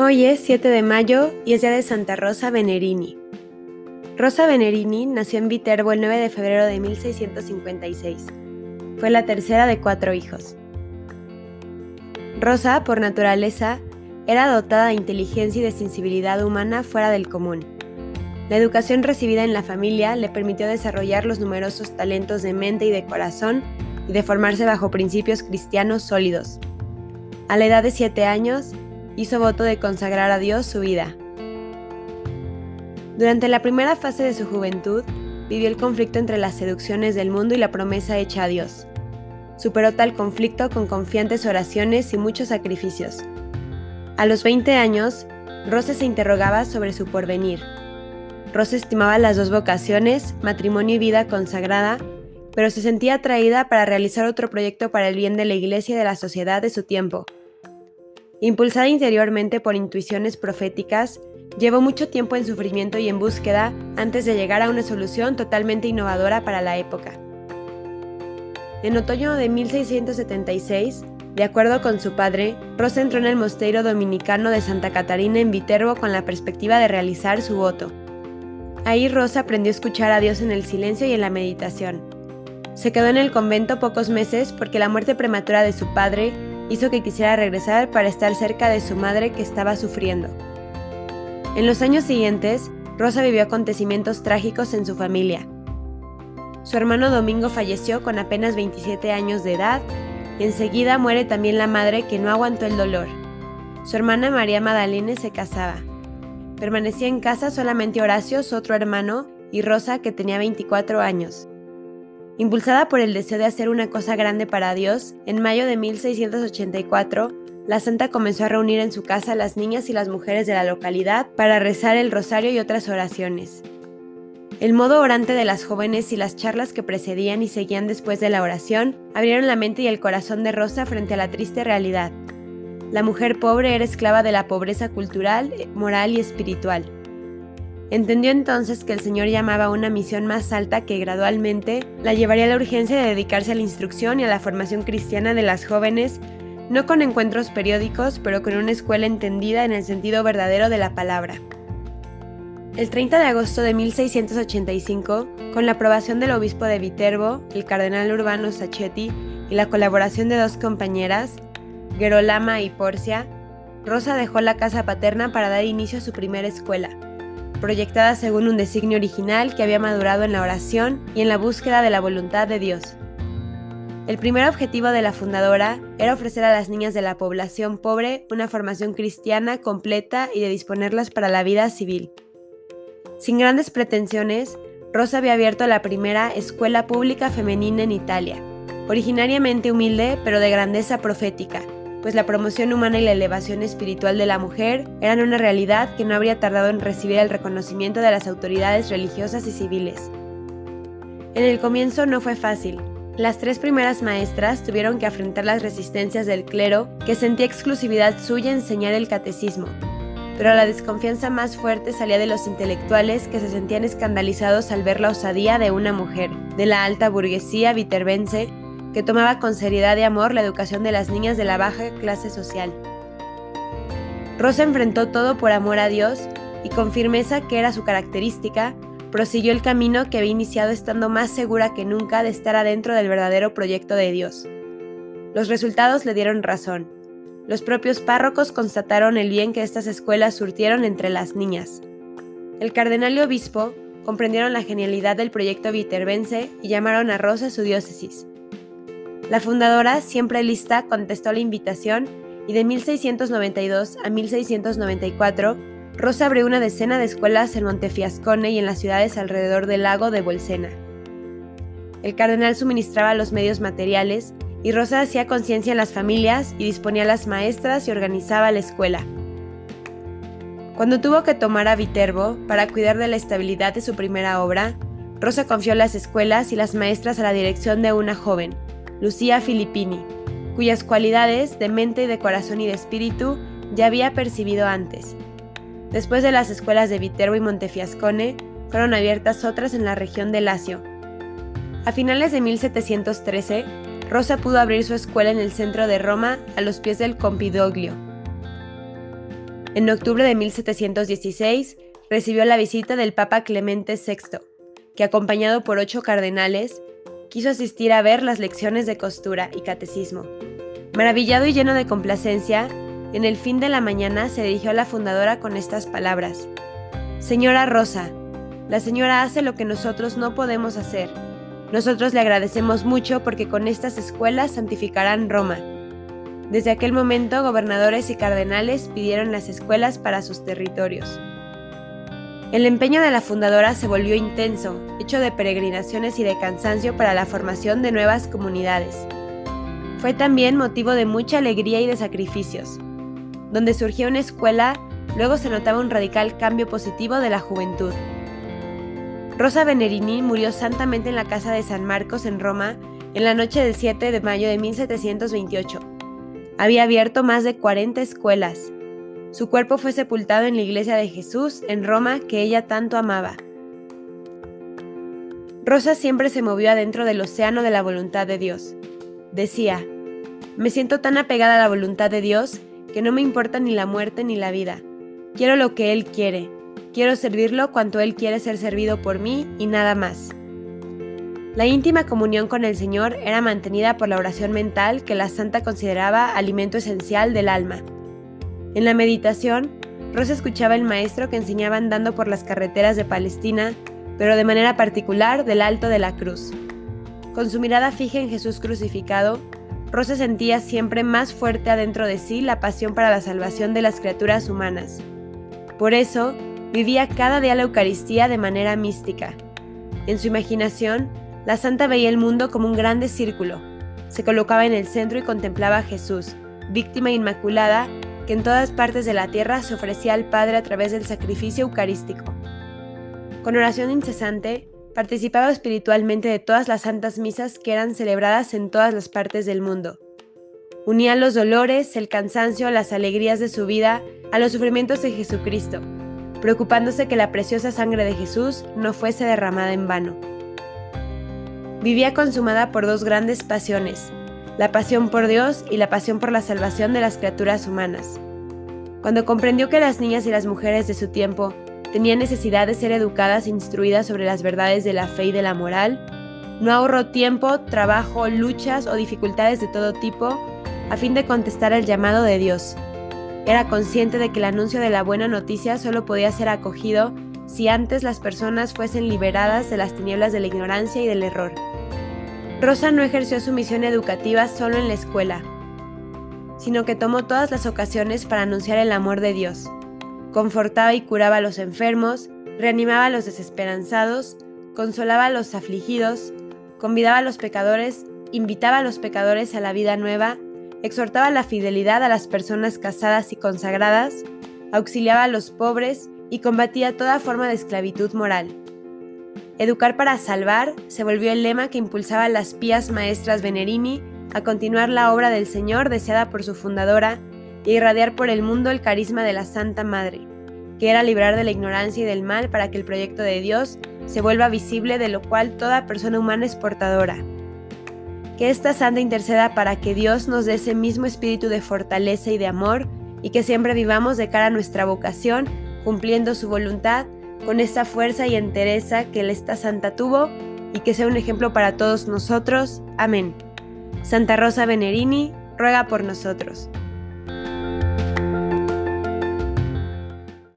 Hoy es 7 de mayo y es día de Santa Rosa Venerini. Rosa Venerini nació en Viterbo el 9 de febrero de 1656. Fue la tercera de cuatro hijos. Rosa, por naturaleza, era dotada de inteligencia y de sensibilidad humana fuera del común. La educación recibida en la familia le permitió desarrollar los numerosos talentos de mente y de corazón y de formarse bajo principios cristianos sólidos. A la edad de siete años, hizo voto de consagrar a Dios su vida. Durante la primera fase de su juventud, vivió el conflicto entre las seducciones del mundo y la promesa hecha a Dios. Superó tal conflicto con confiantes oraciones y muchos sacrificios. A los 20 años, Rosa se interrogaba sobre su porvenir. Rosa estimaba las dos vocaciones, matrimonio y vida consagrada, pero se sentía atraída para realizar otro proyecto para el bien de la Iglesia y de la sociedad de su tiempo, Impulsada interiormente por intuiciones proféticas, llevó mucho tiempo en sufrimiento y en búsqueda antes de llegar a una solución totalmente innovadora para la época. En otoño de 1676, de acuerdo con su padre, Rosa entró en el mosteiro dominicano de Santa Catarina en Viterbo con la perspectiva de realizar su voto. Ahí Rosa aprendió a escuchar a Dios en el silencio y en la meditación. Se quedó en el convento pocos meses porque la muerte prematura de su padre hizo que quisiera regresar para estar cerca de su madre que estaba sufriendo. En los años siguientes, Rosa vivió acontecimientos trágicos en su familia. Su hermano Domingo falleció con apenas 27 años de edad y enseguida muere también la madre que no aguantó el dolor. Su hermana María Magdalena se casaba. Permanecía en casa solamente Horacio, su otro hermano, y Rosa, que tenía 24 años. Impulsada por el deseo de hacer una cosa grande para Dios, en mayo de 1684, la santa comenzó a reunir en su casa a las niñas y las mujeres de la localidad para rezar el rosario y otras oraciones. El modo orante de las jóvenes y las charlas que precedían y seguían después de la oración abrieron la mente y el corazón de Rosa frente a la triste realidad. La mujer pobre era esclava de la pobreza cultural, moral y espiritual. Entendió entonces que el Señor llamaba a una misión más alta que gradualmente la llevaría a la urgencia de dedicarse a la instrucción y a la formación cristiana de las jóvenes, no con encuentros periódicos, pero con una escuela entendida en el sentido verdadero de la palabra. El 30 de agosto de 1685, con la aprobación del obispo de Viterbo, el cardenal Urbano Sacchetti, y la colaboración de dos compañeras, Gerolama y Porcia, Rosa dejó la casa paterna para dar inicio a su primera escuela, proyectada según un designio original que había madurado en la oración y en la búsqueda de la voluntad de Dios. El primer objetivo de la fundadora era ofrecer a las niñas de la población pobre una formación cristiana completa y de disponerlas para la vida civil. Sin grandes pretensiones, Rosa había abierto la primera escuela pública femenina en Italia, originariamente humilde pero de grandeza profética, pues la promoción humana y la elevación espiritual de la mujer eran una realidad que no habría tardado en recibir el reconocimiento de las autoridades religiosas y civiles. En el comienzo no fue fácil. Las tres primeras maestras tuvieron que afrontar las resistencias del clero, que sentía exclusividad suya enseñar el catecismo, pero la desconfianza más fuerte salía de los intelectuales que se sentían escandalizados al ver la osadía de una mujer, de la alta burguesía viterbense, que tomaba con seriedad y amor la educación de las niñas de la baja clase social. Rosa enfrentó todo por amor a Dios y con firmeza que era su característica, prosiguió el camino que había iniciado estando más segura que nunca de estar adentro del verdadero proyecto de Dios. Los resultados le dieron razón. Los propios párrocos constataron el bien que estas escuelas surtieron entre las niñas. El cardenal y obispo comprendieron la genialidad del proyecto viterbense y llamaron a Rosa su diócesis. La fundadora, siempre lista, contestó la invitación y de 1692 a 1694, Rosa abrió una decena de escuelas en Montefiascone y en las ciudades alrededor del lago de Bolsena. El cardenal suministraba los medios materiales y Rosa hacía conciencia en las familias y disponía a las maestras y organizaba la escuela. Cuando tuvo que tomar a Viterbo para cuidar de la estabilidad de su primera obra, Rosa confió las escuelas y las maestras a la dirección de una joven, Lucía Filippini, cuyas cualidades de mente y de corazón y de espíritu ya había percibido antes. Después de las escuelas de Viterbo y Montefiascone, fueron abiertas otras en la región de Lacio. A finales de 1713, Rosa pudo abrir su escuela en el centro de Roma, a los pies del Campidoglio. En octubre de 1716 recibió la visita del Papa Clemente VI, que acompañado por ocho cardenales, quiso asistir a ver las lecciones de costura y catecismo. Maravillado y lleno de complacencia, en el fin de la mañana se dirigió a la fundadora con estas palabras. Señora Rosa, la señora hace lo que nosotros no podemos hacer. Nosotros le agradecemos mucho porque con estas escuelas santificarán Roma. Desde aquel momento, gobernadores y cardenales pidieron las escuelas para sus territorios. El empeño de la fundadora se volvió intenso, hecho de peregrinaciones y de cansancio para la formación de nuevas comunidades. Fue también motivo de mucha alegría y de sacrificios. Donde surgió una escuela, luego se notaba un radical cambio positivo de la juventud. Rosa Venerini murió santamente en la casa de San Marcos en Roma en la noche del 7 de mayo de 1728. Había abierto más de 40 escuelas, su cuerpo fue sepultado en la iglesia de Jesús en Roma que ella tanto amaba. Rosa siempre se movió adentro del océano de la voluntad de Dios. Decía, me siento tan apegada a la voluntad de Dios que no me importa ni la muerte ni la vida. Quiero lo que Él quiere. Quiero servirlo cuanto Él quiere ser servido por mí y nada más. La íntima comunión con el Señor era mantenida por la oración mental que la santa consideraba alimento esencial del alma. En la meditación, Rosa escuchaba al maestro que enseñaba andando por las carreteras de Palestina, pero de manera particular del Alto de la Cruz. Con su mirada fija en Jesús crucificado, Rosa sentía siempre más fuerte adentro de sí la pasión para la salvación de las criaturas humanas. Por eso, vivía cada día la Eucaristía de manera mística. En su imaginación, la santa veía el mundo como un grande círculo. Se colocaba en el centro y contemplaba a Jesús, víctima inmaculada que en todas partes de la tierra se ofrecía al Padre a través del sacrificio eucarístico. Con oración incesante, participaba espiritualmente de todas las santas misas que eran celebradas en todas las partes del mundo. Unía los dolores, el cansancio, las alegrías de su vida a los sufrimientos de Jesucristo, preocupándose que la preciosa sangre de Jesús no fuese derramada en vano. Vivía consumada por dos grandes pasiones, la pasión por Dios y la pasión por la salvación de las criaturas humanas. Cuando comprendió que las niñas y las mujeres de su tiempo tenían necesidad de ser educadas e instruidas sobre las verdades de la fe y de la moral, no ahorró tiempo, trabajo, luchas o dificultades de todo tipo a fin de contestar al llamado de Dios. Era consciente de que el anuncio de la buena noticia solo podía ser acogido si antes las personas fuesen liberadas de las tinieblas de la ignorancia y del error. Rosa no ejerció su misión educativa solo en la escuela, sino que tomó todas las ocasiones para anunciar el amor de Dios. Confortaba y curaba a los enfermos, reanimaba a los desesperanzados, consolaba a los afligidos, convidaba a los pecadores, invitaba a los pecadores a la vida nueva, exhortaba la fidelidad a las personas casadas y consagradas, auxiliaba a los pobres y combatía toda forma de esclavitud moral. Educar para salvar se volvió el lema que impulsaba a las pías maestras Venerini a continuar la obra del Señor deseada por su fundadora e irradiar por el mundo el carisma de la Santa Madre, que era librar de la ignorancia y del mal para que el proyecto de Dios se vuelva visible de lo cual toda persona humana es portadora. Que esta santa interceda para que Dios nos dé ese mismo espíritu de fortaleza y de amor y que siempre vivamos de cara a nuestra vocación, cumpliendo su voluntad con esa fuerza y entereza que esta santa tuvo y que sea un ejemplo para todos nosotros. Amén. Santa Rosa Venerini, ruega por nosotros.